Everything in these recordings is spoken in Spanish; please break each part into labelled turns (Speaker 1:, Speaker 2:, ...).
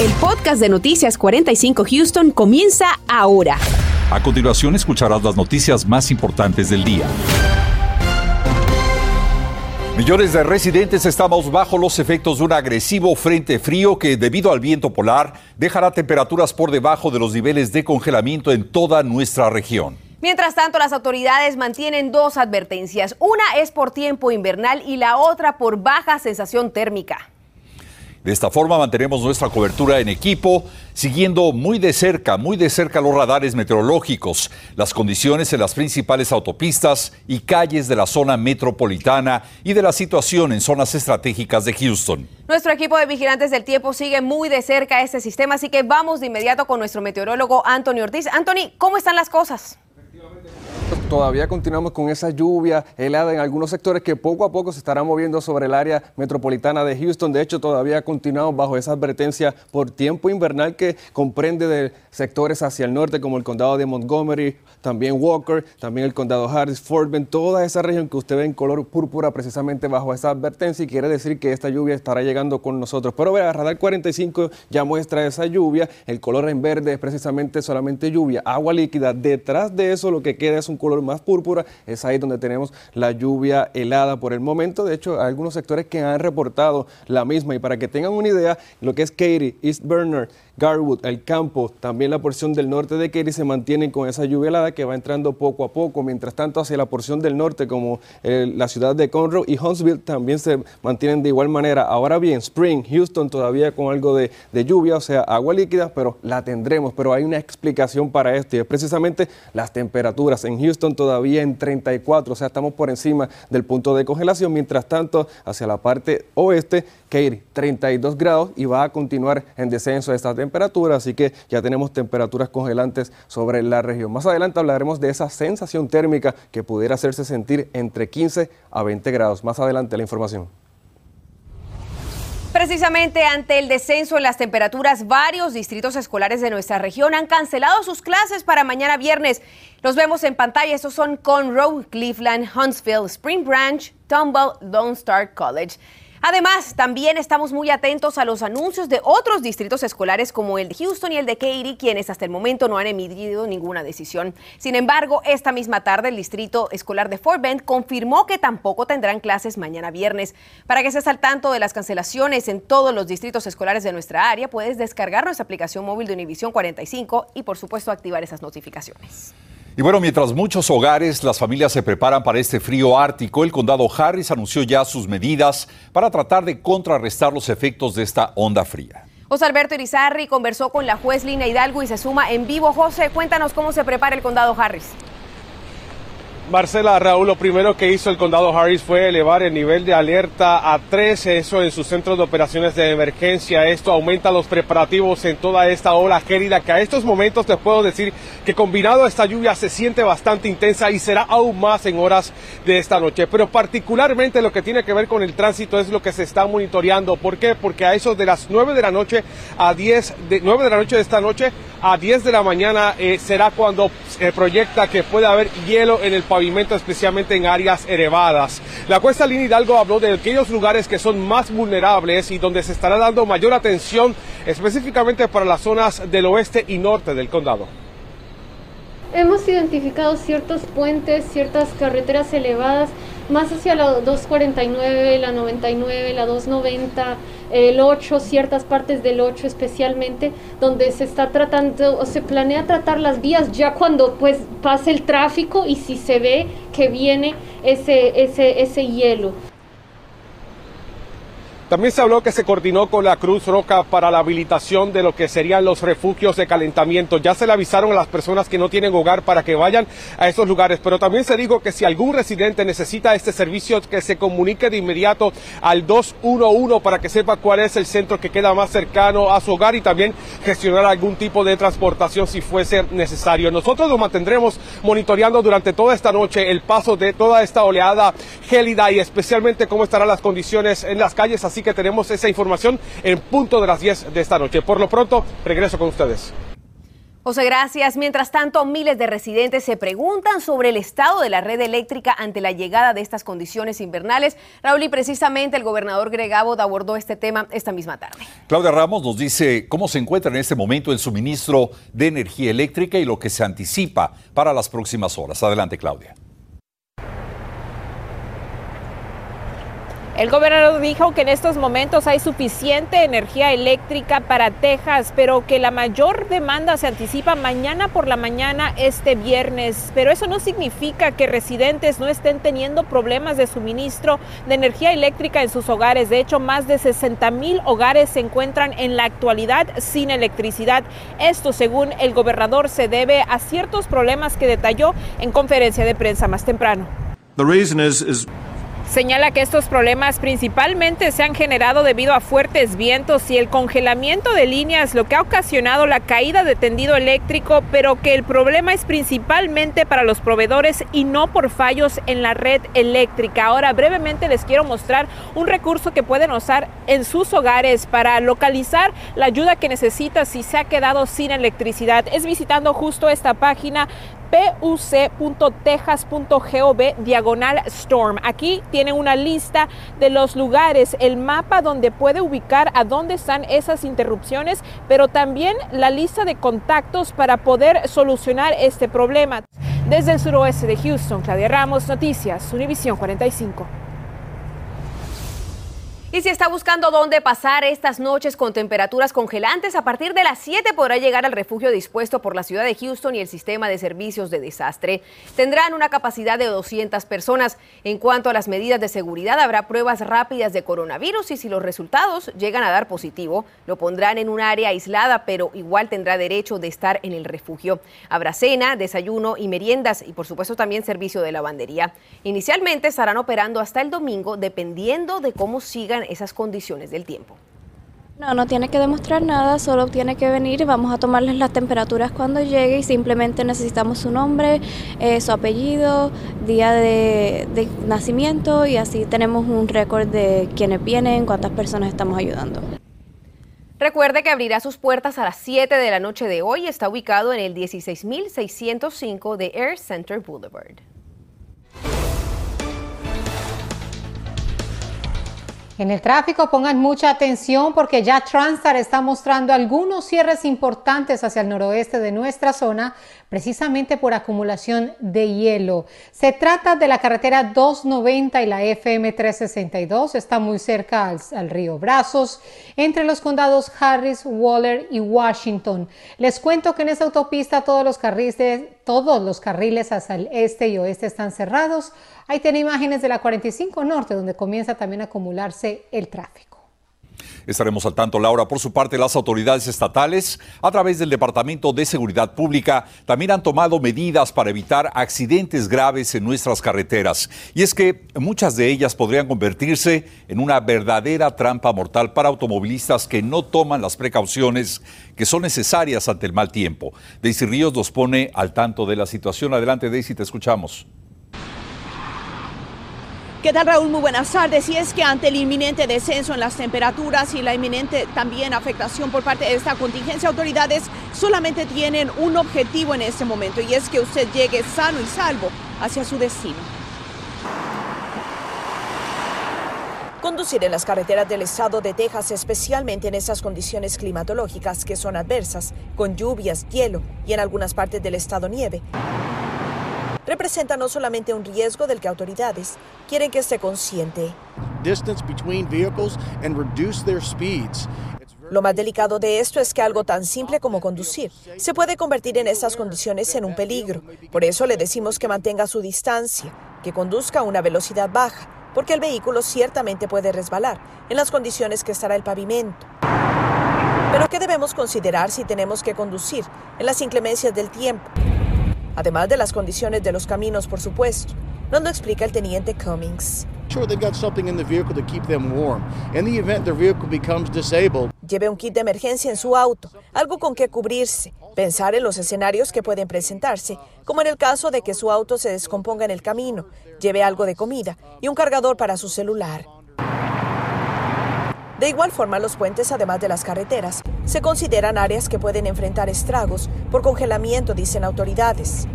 Speaker 1: El podcast de Noticias 45 Houston comienza ahora.
Speaker 2: A continuación escucharás las noticias más importantes del día. Millones de residentes estamos bajo los efectos de un agresivo frente frío que, debido al viento polar, dejará temperaturas por debajo de los niveles de congelamiento en toda nuestra región.
Speaker 1: Mientras tanto, las autoridades mantienen dos advertencias. Una es por tiempo invernal y la otra por baja sensación térmica.
Speaker 2: De esta forma mantenemos nuestra cobertura en equipo, siguiendo muy de cerca, muy de cerca los radares meteorológicos, las condiciones en las principales autopistas y calles de la zona metropolitana y de la situación en zonas estratégicas de Houston.
Speaker 1: Nuestro equipo de vigilantes del tiempo sigue muy de cerca este sistema, así que vamos de inmediato con nuestro meteorólogo Anthony Ortiz. Anthony, ¿cómo están las cosas?
Speaker 3: Todavía continuamos con esa lluvia helada en algunos sectores que poco a poco se estará moviendo sobre el área metropolitana de Houston. De hecho, todavía continuamos bajo esa advertencia por tiempo invernal que comprende de sectores hacia el norte como el condado de Montgomery, también Walker, también el condado Harris, Fort Bend, toda esa región que usted ve en color púrpura precisamente bajo esa advertencia y quiere decir que esta lluvia estará llegando con nosotros. Pero vea, Radar 45 ya muestra esa lluvia, el color en verde es precisamente solamente lluvia, agua líquida. Detrás de eso lo que queda es un color más púrpura, es ahí donde tenemos la lluvia helada por el momento. De hecho, hay algunos sectores que han reportado la misma y para que tengan una idea, lo que es Katy, East Bernard, Garwood, el campo, también la porción del norte de Katy se mantienen con esa lluvia helada que va entrando poco a poco. Mientras tanto, hacia la porción del norte, como eh, la ciudad de Conroe y Huntsville, también se mantienen de igual manera. Ahora bien, Spring, Houston todavía con algo de, de lluvia, o sea, agua líquida, pero la tendremos. Pero hay una explicación para esto y es precisamente las temperaturas. En Houston todavía en 34, o sea, estamos por encima del punto de congelación. Mientras tanto, hacia la parte oeste, Katy, 32 grados y va a continuar en descenso esta temperatura, así que ya tenemos temperaturas congelantes sobre la región. Más adelante hablaremos de esa sensación térmica que pudiera hacerse sentir entre 15 a 20 grados. Más adelante la información.
Speaker 1: Precisamente ante el descenso en las temperaturas, varios distritos escolares de nuestra región han cancelado sus clases para mañana viernes. Los vemos en pantalla, estos son Conroe, Cleveland, Huntsville, Spring Branch, Tumble, Lone Star College. Además, también estamos muy atentos a los anuncios de otros distritos escolares como el de Houston y el de Katy, quienes hasta el momento no han emitido ninguna decisión. Sin embargo, esta misma tarde el distrito escolar de Fort Bend confirmó que tampoco tendrán clases mañana viernes. Para que estés al tanto de las cancelaciones en todos los distritos escolares de nuestra área, puedes descargar nuestra aplicación móvil de Univision 45 y por supuesto activar esas notificaciones.
Speaker 2: Y bueno, mientras muchos hogares, las familias se preparan para este frío ártico, el condado Harris anunció ya sus medidas para tratar de contrarrestar los efectos de esta onda fría.
Speaker 1: José Alberto Irizarri conversó con la juez Lina Hidalgo y se suma en vivo. José, cuéntanos cómo se prepara el condado Harris.
Speaker 4: Marcela Raúl, lo primero que hizo el condado Harris fue elevar el nivel de alerta a 3, eso en sus centros de operaciones de emergencia. Esto aumenta los preparativos en toda esta ola gélida que a estos momentos te puedo decir que combinado a esta lluvia se siente bastante intensa y será aún más en horas de esta noche. Pero particularmente lo que tiene que ver con el tránsito es lo que se está monitoreando. ¿Por qué? Porque a eso de las 9 de la noche a 10, de 9 de la noche de esta noche a 10 de la mañana eh, será cuando se proyecta que puede haber hielo en el país especialmente en áreas elevadas. La cuesta Línea Hidalgo habló de aquellos lugares que son más vulnerables y donde se estará dando mayor atención específicamente para las zonas del oeste y norte del condado.
Speaker 5: Hemos identificado ciertos puentes, ciertas carreteras elevadas, más hacia la 249, la 99, la 290, el 8, ciertas partes del 8 especialmente, donde se está tratando o se planea tratar las vías ya cuando pues pase el tráfico y si se ve que viene ese, ese, ese hielo.
Speaker 4: También se habló que se coordinó con la Cruz Roca para la habilitación de lo que serían los refugios de calentamiento. Ya se le avisaron a las personas que no tienen hogar para que vayan a estos lugares, pero también se dijo que si algún residente necesita este servicio, que se comunique de inmediato al 211 para que sepa cuál es el centro que queda más cercano a su hogar y también gestionar algún tipo de transportación si fuese necesario. Nosotros lo mantendremos monitoreando durante toda esta noche el paso de toda esta oleada gélida y especialmente cómo estarán las condiciones en las calles. Así que tenemos esa información en punto de las 10 de esta noche. Por lo pronto, regreso con ustedes.
Speaker 1: José, gracias. Mientras tanto, miles de residentes se preguntan sobre el estado de la red eléctrica ante la llegada de estas condiciones invernales. Raúl, y precisamente el gobernador Greg Abbott abordó este tema esta misma tarde.
Speaker 2: Claudia Ramos nos dice cómo se encuentra en este momento el suministro de energía eléctrica y lo que se anticipa para las próximas horas. Adelante, Claudia.
Speaker 6: El gobernador dijo que en estos momentos hay suficiente energía eléctrica para Texas, pero que la mayor demanda se anticipa mañana por la mañana este viernes. Pero eso no significa que residentes no estén teniendo problemas de suministro de energía eléctrica en sus hogares. De hecho, más de 60 mil hogares se encuentran en la actualidad sin electricidad. Esto, según el gobernador, se debe a ciertos problemas que detalló en conferencia de prensa más temprano.
Speaker 7: The reason is,
Speaker 6: Señala que estos problemas principalmente se han generado debido a fuertes vientos y el congelamiento de líneas, lo que ha ocasionado la caída de tendido eléctrico, pero que el problema es principalmente para los proveedores y no por fallos en la red eléctrica. Ahora brevemente les quiero mostrar un recurso que pueden usar en sus hogares para localizar la ayuda que necesita si se ha quedado sin electricidad. Es visitando justo esta página puc.texas.gov diagonal storm. Aquí tiene una lista de los lugares, el mapa donde puede ubicar a dónde están esas interrupciones, pero también la lista de contactos para poder solucionar este problema. Desde el suroeste de Houston, Claudia Ramos, Noticias, Univisión 45.
Speaker 1: Y si está buscando dónde pasar estas noches con temperaturas congelantes, a partir de las 7 podrá llegar al refugio dispuesto por la ciudad de Houston y el sistema de servicios de desastre. Tendrán una capacidad de 200 personas. En cuanto a las medidas de seguridad, habrá pruebas rápidas de coronavirus y si los resultados llegan a dar positivo, lo pondrán en un área aislada, pero igual tendrá derecho de estar en el refugio. Habrá cena, desayuno y meriendas y por supuesto también servicio de lavandería. Inicialmente estarán operando hasta el domingo dependiendo de cómo sigan esas condiciones del tiempo.
Speaker 8: No, no tiene que demostrar nada, solo tiene que venir y vamos a tomarles las temperaturas cuando llegue y simplemente necesitamos su nombre, eh, su apellido, día de, de nacimiento y así tenemos un récord de quiénes vienen, cuántas personas estamos ayudando.
Speaker 1: Recuerde que abrirá sus puertas a las 7 de la noche de hoy. Está ubicado en el 16605 de Air Center Boulevard.
Speaker 9: En el tráfico pongan mucha atención porque ya Transtar está mostrando algunos cierres importantes hacia el noroeste de nuestra zona, precisamente por acumulación de hielo. Se trata de la carretera 290 y la FM 362, está muy cerca al, al río Brazos, entre los condados Harris, Waller y Washington. Les cuento que en esta autopista todos los carriles, todos los carriles hacia el este y oeste están cerrados. Ahí tiene imágenes de la 45 Norte, donde comienza también a acumularse el tráfico.
Speaker 2: Estaremos al tanto, Laura. Por su parte, las autoridades estatales, a través del Departamento de Seguridad Pública, también han tomado medidas para evitar accidentes graves en nuestras carreteras. Y es que muchas de ellas podrían convertirse en una verdadera trampa mortal para automovilistas que no toman las precauciones que son necesarias ante el mal tiempo. Daisy Ríos nos pone al tanto de la situación. Adelante, Daisy, te escuchamos.
Speaker 10: ¿Qué tal Raúl? Muy buenas tardes. Y es que ante el inminente descenso en las temperaturas y la inminente también afectación por parte de esta contingencia, autoridades solamente tienen un objetivo en este momento y es que usted llegue sano y salvo hacia su destino. Conducir en las carreteras del estado de Texas, especialmente en esas condiciones climatológicas que son adversas, con lluvias, hielo y en algunas partes del estado nieve, representa no solamente un riesgo del que autoridades quieren que esté consciente. Lo más delicado de esto es que algo tan simple como conducir se puede convertir en estas condiciones en un peligro. Por eso le decimos que mantenga su distancia, que conduzca a una velocidad baja, porque el vehículo ciertamente puede resbalar en las condiciones que estará el pavimento. Pero ¿qué debemos considerar si tenemos que conducir en las inclemencias del tiempo? Además de las condiciones de los caminos, por supuesto. Nos lo explica el teniente Cummings. Lleve un kit de emergencia en su auto, algo con que cubrirse, pensar en los escenarios que pueden presentarse, como en el caso de que su auto se descomponga en el camino, lleve algo de comida y un cargador para su celular. De igual forma, los puentes, además de las carreteras, se consideran áreas que pueden enfrentar estragos por congelamiento, dicen autoridades.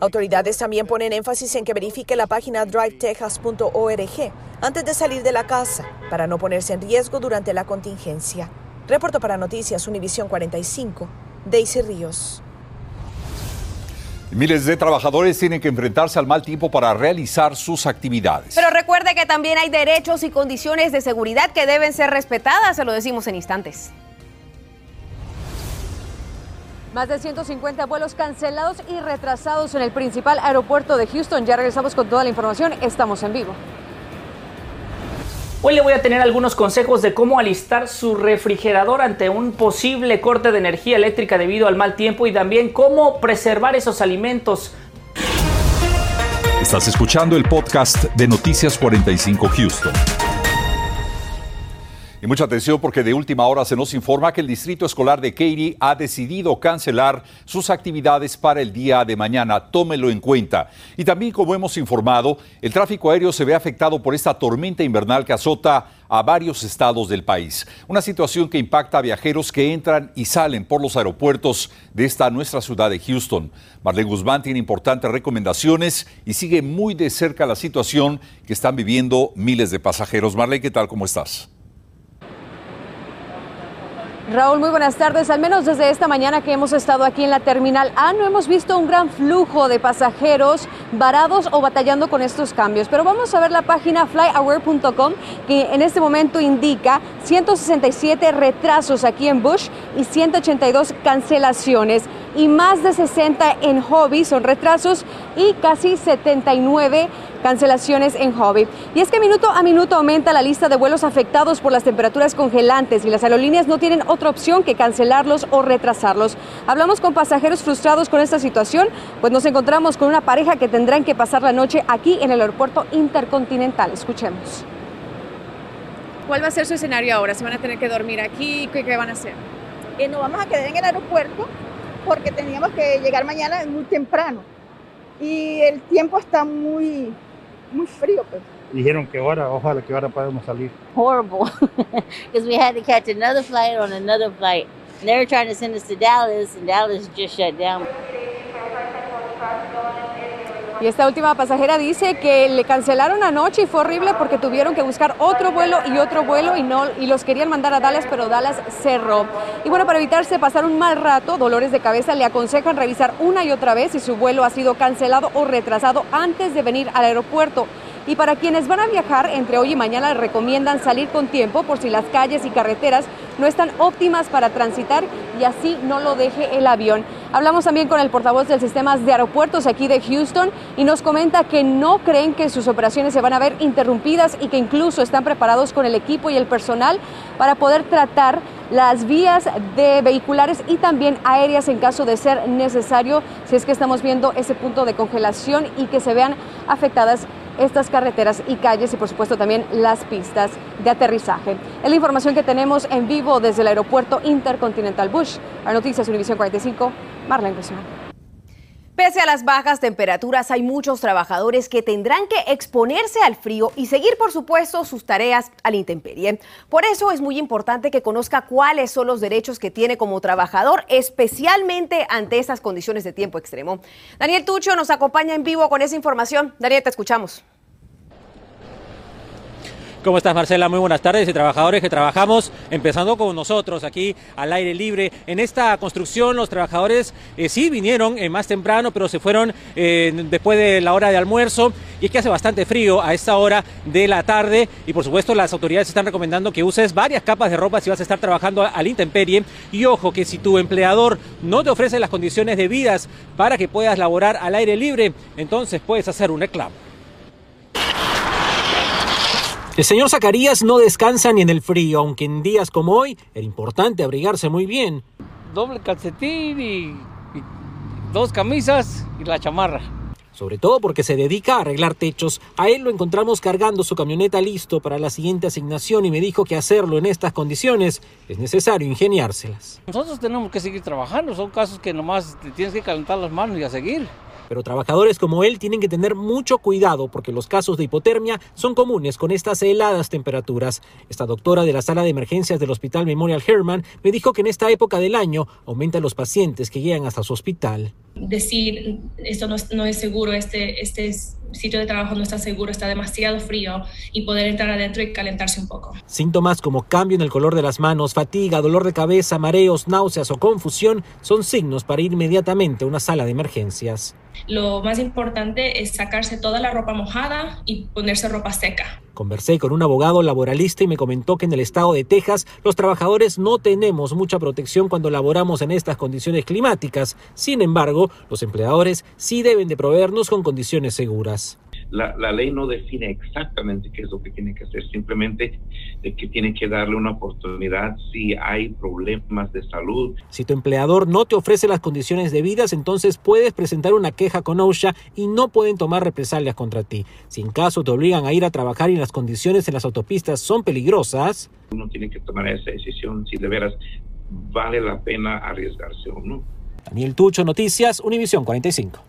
Speaker 10: Autoridades también ponen énfasis en que verifique la página drivetexas.org antes de salir de la casa para no ponerse en riesgo durante la contingencia. Reporto para Noticias Univisión 45, Daisy Ríos.
Speaker 2: Miles de trabajadores tienen que enfrentarse al mal tiempo para realizar sus actividades.
Speaker 11: Pero recuerde que también hay derechos y condiciones de seguridad que deben ser respetadas, se lo decimos en instantes. Más de 150 vuelos cancelados y retrasados en el principal aeropuerto de Houston. Ya regresamos con toda la información. Estamos en vivo.
Speaker 7: Hoy le voy a tener algunos consejos de cómo alistar su refrigerador ante un posible corte de energía eléctrica debido al mal tiempo y también cómo preservar esos alimentos.
Speaker 2: Estás escuchando el podcast de Noticias 45 Houston. Y mucha atención porque de última hora se nos informa que el Distrito Escolar de Katy ha decidido cancelar sus actividades para el día de mañana. Tómelo en cuenta. Y también, como hemos informado, el tráfico aéreo se ve afectado por esta tormenta invernal que azota a varios estados del país. Una situación que impacta a viajeros que entran y salen por los aeropuertos de esta nuestra ciudad de Houston. Marlene Guzmán tiene importantes recomendaciones y sigue muy de cerca la situación que están viviendo miles de pasajeros. Marlene, ¿qué tal? ¿Cómo estás?
Speaker 11: Raúl, muy buenas tardes. Al menos desde esta mañana que hemos estado aquí en la terminal A, no hemos visto un gran flujo de pasajeros varados o batallando con estos cambios. Pero vamos a ver la página flyaware.com que en este momento indica 167 retrasos aquí en Bush y 182 cancelaciones y más de 60 en Hobby son retrasos y casi 79 cancelaciones en Hobby. Y es que minuto a minuto aumenta la lista de vuelos afectados por las temperaturas congelantes y las aerolíneas no tienen otra opción que cancelarlos o retrasarlos. Hablamos con pasajeros frustrados con esta situación, pues nos encontramos con una pareja que tendrán que pasar la noche aquí en el aeropuerto intercontinental. Escuchemos. ¿Cuál va a ser su escenario ahora? ¿Se van a tener que dormir aquí? ¿Qué, van a hacer?
Speaker 12: Eh, nos vamos a quedar en el aeropuerto porque teníamos que llegar mañana muy temprano y el tiempo está muy muy frío, pues.
Speaker 13: Dijeron que ahora, ojalá que ahora podamos salir.
Speaker 14: Horrible, because we had to catch another flight on another flight. And they were trying to send us to Dallas, and Dallas just shut down.
Speaker 11: Y esta última pasajera dice que le cancelaron anoche y fue horrible porque tuvieron que buscar otro vuelo y otro vuelo y no y los querían mandar a Dallas, pero Dallas cerró. Y bueno, para evitarse pasar un mal rato, dolores de cabeza, le aconsejan revisar una y otra vez si su vuelo ha sido cancelado o retrasado antes de venir al aeropuerto. Y para quienes van a viajar entre hoy y mañana recomiendan salir con tiempo por si las calles y carreteras no están óptimas para transitar y así no lo deje el avión. Hablamos también con el portavoz del sistema de aeropuertos aquí de Houston y nos comenta que no creen que sus operaciones se van a ver interrumpidas y que incluso están preparados con el equipo y el personal para poder tratar las vías de vehiculares y también aéreas en caso de ser necesario, si es que estamos viendo ese punto de congelación y que se vean afectadas estas carreteras y calles y por supuesto también las pistas de aterrizaje. Es la información que tenemos en vivo desde el aeropuerto Intercontinental Bush. A Noticias Univision 45, Marlene Guzmán. Pese a las bajas temperaturas, hay muchos trabajadores que tendrán que exponerse al frío y seguir, por supuesto, sus tareas a la intemperie. Por eso es muy importante que conozca cuáles son los derechos que tiene como trabajador, especialmente ante estas condiciones de tiempo extremo. Daniel Tucho nos acompaña en vivo con esa información. Daniel, te escuchamos.
Speaker 15: ¿Cómo estás Marcela? Muy buenas tardes y trabajadores que trabajamos, empezando con nosotros aquí al aire libre. En esta construcción los trabajadores eh, sí vinieron eh, más temprano, pero se fueron eh, después de la hora de almuerzo y es que hace bastante frío a esta hora de la tarde y por supuesto las autoridades están recomendando que uses varias capas de ropa si vas a estar trabajando al intemperie y ojo que si tu empleador no te ofrece las condiciones debidas para que puedas laborar al aire libre, entonces puedes hacer un reclamo. El señor Zacarías no descansa ni en el frío, aunque en días como hoy era importante abrigarse muy bien.
Speaker 16: Doble calcetín y, dos camisas y la chamarra.
Speaker 15: Sobre todo porque se dedica a arreglar techos. A él lo encontramos cargando su camioneta listo para la siguiente asignación y me dijo que hacerlo en estas condiciones es necesario ingeniárselas.
Speaker 16: Nosotros tenemos que seguir trabajando, son casos que nomás te tienes que calentar las manos y a seguir.
Speaker 15: Pero trabajadores como él tienen que tener mucho cuidado porque los casos de hipotermia son comunes con estas heladas temperaturas. Esta doctora de la sala de emergencias del Hospital Memorial Hermann me dijo que en esta época del año aumentan los pacientes que llegan hasta su hospital.
Speaker 17: Decir esto no, no es seguro, este, este sitio de trabajo no está seguro, está demasiado frío y poder entrar adentro y calentarse un poco.
Speaker 15: Síntomas como cambio en el color de las manos, fatiga, dolor de cabeza, mareos, náuseas o confusión son signos para ir inmediatamente a una sala de emergencias.
Speaker 17: Lo más importante es sacarse toda la ropa mojada y ponerse ropa seca.
Speaker 15: Conversé con un abogado laboralista y me comentó que en el estado de Texas los trabajadores no tenemos mucha protección cuando laboramos en estas condiciones climáticas. Sin embargo, los empleadores sí deben de proveernos con condiciones seguras.
Speaker 18: La, la, ley no define exactamente qué es lo que tiene que hacer, simplemente de que tiene que darle una oportunidad si hay problemas de salud.
Speaker 15: Si tu empleador no te ofrece las condiciones debidas, entonces puedes presentar una queja con OSHA y no pueden tomar represalias contra ti. Si en caso te obligan a ir a trabajar y las condiciones en las autopistas son peligrosas,
Speaker 18: uno tiene que tomar esa decisión si de veras vale la pena arriesgarse o no.
Speaker 15: Daniel Tucho, Noticias, Univisión 45.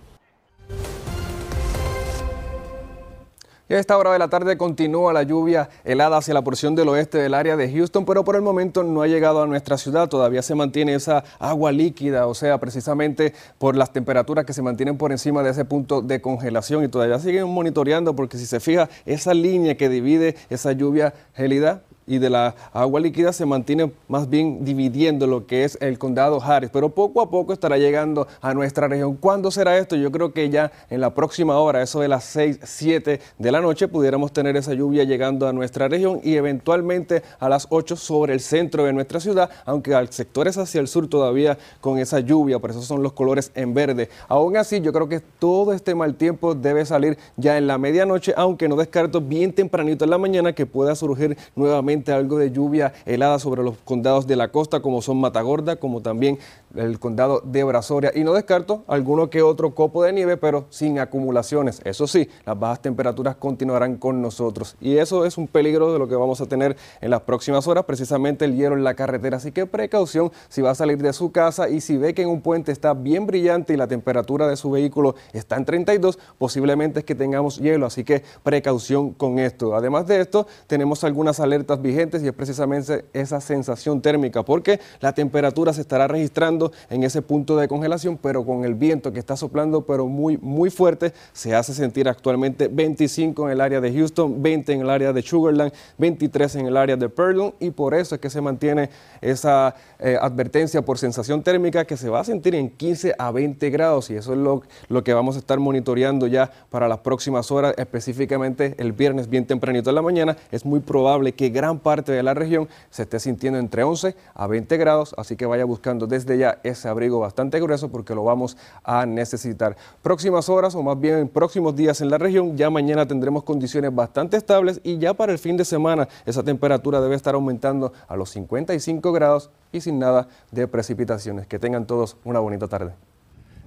Speaker 3: Y a esta hora de la tarde continúa la lluvia helada hacia la porción del oeste del área de Houston, pero por el momento no ha llegado a nuestra ciudad. Todavía se mantiene esa agua líquida, o sea, precisamente por las temperaturas que se mantienen por encima de ese punto de congelación. Y todavía siguen monitoreando porque si se fija, esa línea que divide esa lluvia gélida y de la agua líquida se mantiene más bien dividiendo lo que es el condado Harris, pero poco a poco estará llegando a nuestra región. ¿Cuándo será esto? Yo creo que ya en la próxima hora, eso de las 6, 7 de la noche, pudiéramos tener esa lluvia llegando a nuestra región y eventualmente a las 8 sobre el centro de nuestra ciudad, aunque al sectores hacia el sur todavía con esa lluvia, por eso son los colores en verde. Aún así, yo creo que todo este mal tiempo debe salir ya en la medianoche, aunque no descarto bien tempranito en la mañana que pueda surgir nuevamente algo de lluvia helada sobre los condados de la costa, como son Matagorda, como también el condado de Brasoria. Y no descarto alguno que otro copo de nieve, pero sin acumulaciones. Eso sí, las bajas temperaturas continuarán con nosotros. Y eso es un peligro de lo que vamos a tener en las próximas horas, precisamente el hielo en la carretera. Así que precaución si va a salir de su casa y si ve que en un puente está bien brillante y la temperatura de su vehículo está en 32, posiblemente es que tengamos hielo. Así que precaución con esto. Además de esto, tenemos algunas alertas vigentes y es precisamente esa sensación térmica, porque la temperatura se estará registrando en ese punto de congelación, pero con el viento que está soplando, pero muy, muy fuerte, se hace sentir actualmente 25 en el área de Houston, 20 en el área de Sugarland, 23 en el área de Pearland, y por eso es que se mantiene esa eh, advertencia por sensación térmica que se va a sentir en 15 a 20 grados, y eso es lo, lo que vamos a estar monitoreando ya para las próximas horas, específicamente el viernes bien tempranito en la mañana, es muy probable que gran parte de la región se esté sintiendo entre 11 a 20 grados, así que vaya buscando desde ya ese abrigo bastante grueso porque lo vamos a necesitar. Próximas horas o más bien en próximos días en la región, ya mañana tendremos condiciones bastante estables y ya para el fin de semana esa temperatura debe estar aumentando a los 55 grados y sin nada de precipitaciones. Que tengan todos una bonita tarde.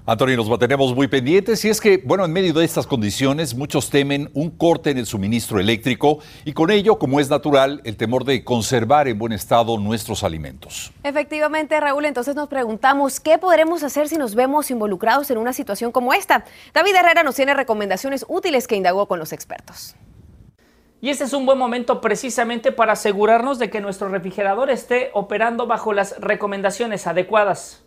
Speaker 2: Antonio, nos mantenemos muy pendientes y es que, bueno, en medio de estas condiciones, muchos temen un corte en el suministro eléctrico y con ello, como es natural, el temor de conservar en buen estado nuestros alimentos.
Speaker 1: Efectivamente, Raúl, entonces nos preguntamos qué podremos hacer si nos vemos involucrados en una situación como esta. David Herrera nos tiene recomendaciones útiles que indagó con los expertos.
Speaker 7: Y este es un buen momento precisamente para asegurarnos de que nuestro refrigerador esté operando bajo las recomendaciones adecuadas.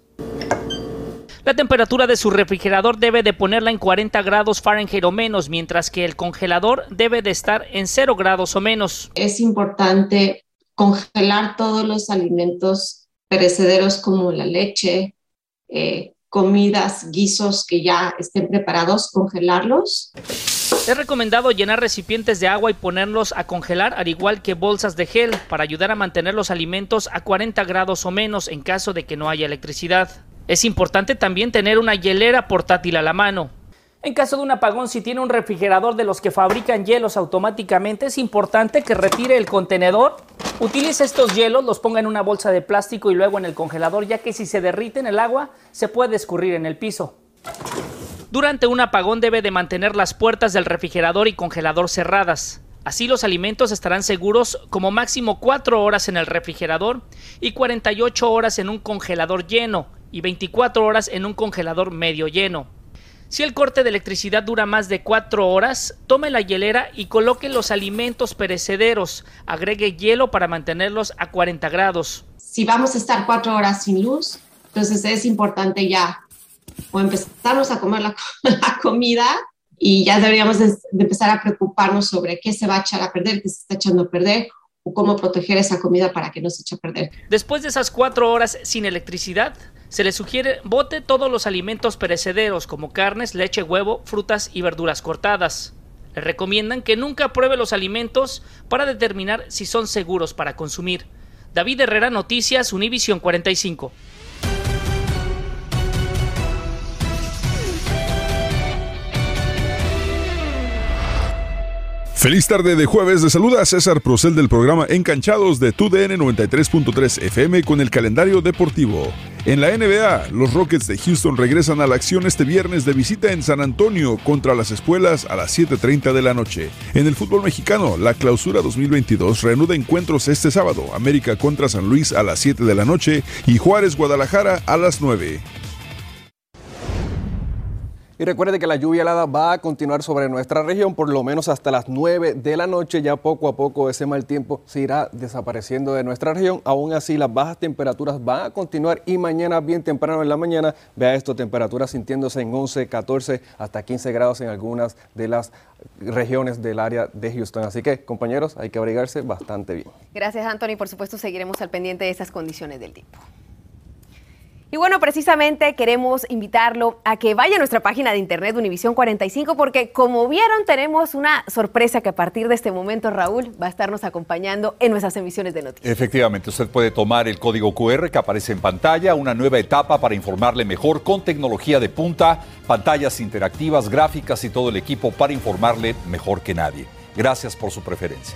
Speaker 7: La temperatura de su refrigerador debe de ponerla en 40 grados Fahrenheit o menos, mientras que el congelador debe de estar en 0 grados o menos.
Speaker 19: Es importante congelar todos los alimentos perecederos como la leche, eh, comidas, guisos que ya estén preparados, congelarlos.
Speaker 7: Es recomendado llenar recipientes de agua y ponerlos a congelar, al igual que bolsas de gel, para ayudar a mantener los alimentos a 40 grados o menos en caso de que no haya electricidad. Es importante también tener una hielera portátil a la mano. En caso de un apagón, si tiene un refrigerador de los que fabrican hielos automáticamente, es importante que retire el contenedor, utilice estos hielos, los ponga en una bolsa de plástico y luego en el congelador, ya que si se derrite en el agua, se puede escurrir en el piso. Durante un apagón debe de mantener las puertas del refrigerador y congelador cerradas. Así los alimentos estarán seguros como máximo 4 horas en el refrigerador y 48 horas en un congelador lleno y 24 horas en un congelador medio lleno. Si el corte de electricidad dura más de cuatro horas, tome la hielera y coloque los alimentos perecederos. Agregue hielo para mantenerlos a 40 grados.
Speaker 19: Si vamos a estar cuatro horas sin luz, entonces es importante ya o empezarnos a comer la, comida y ya deberíamos de, empezar a preocuparnos sobre qué se va a echar a perder, qué se está echando a perder o cómo proteger esa comida para que no se eche a perder.
Speaker 7: Después de esas cuatro horas sin electricidad, se le sugiere bote todos los alimentos perecederos como carnes, leche, huevo, frutas y verduras cortadas. Le recomiendan que nunca pruebe los alimentos para determinar si son seguros para consumir. David Herrera, Noticias, Univisión 45.
Speaker 20: Feliz tarde de jueves. De saluda a César Procel del programa Encanchados de TUDN 93.3 FM con el calendario deportivo. En la NBA, los Rockets de Houston regresan a la acción este viernes de visita en San Antonio contra las espuelas a las 7.30 de la noche. En el fútbol mexicano, la clausura 2022 reanuda encuentros este sábado, América contra San Luis a las 7 de la noche y Juárez Guadalajara a las 9.
Speaker 3: Y recuerde que la lluvia helada va a continuar sobre nuestra región por lo menos hasta las 9 de la noche. Ya poco a poco ese mal tiempo se irá desapareciendo de nuestra región. Aún así, las bajas temperaturas van a continuar y mañana bien temprano en la mañana, vea esto, temperaturas sintiéndose en 11, 14 hasta 15 grados en algunas de las regiones del área de Houston. Así que, compañeros, hay que abrigarse bastante bien.
Speaker 1: Gracias, Anthony. Por supuesto, seguiremos al pendiente de esas condiciones del tiempo. Y bueno, precisamente queremos invitarlo a que vaya a nuestra página de internet Univisión 45 porque como vieron tenemos una sorpresa que a partir de este momento Raúl va a estarnos acompañando en nuestras emisiones de noticias.
Speaker 2: Efectivamente, usted puede tomar el código QR que aparece en pantalla, una nueva etapa para informarle mejor con tecnología de punta, pantallas interactivas, gráficas y todo el equipo para informarle mejor que nadie. Gracias por su preferencia.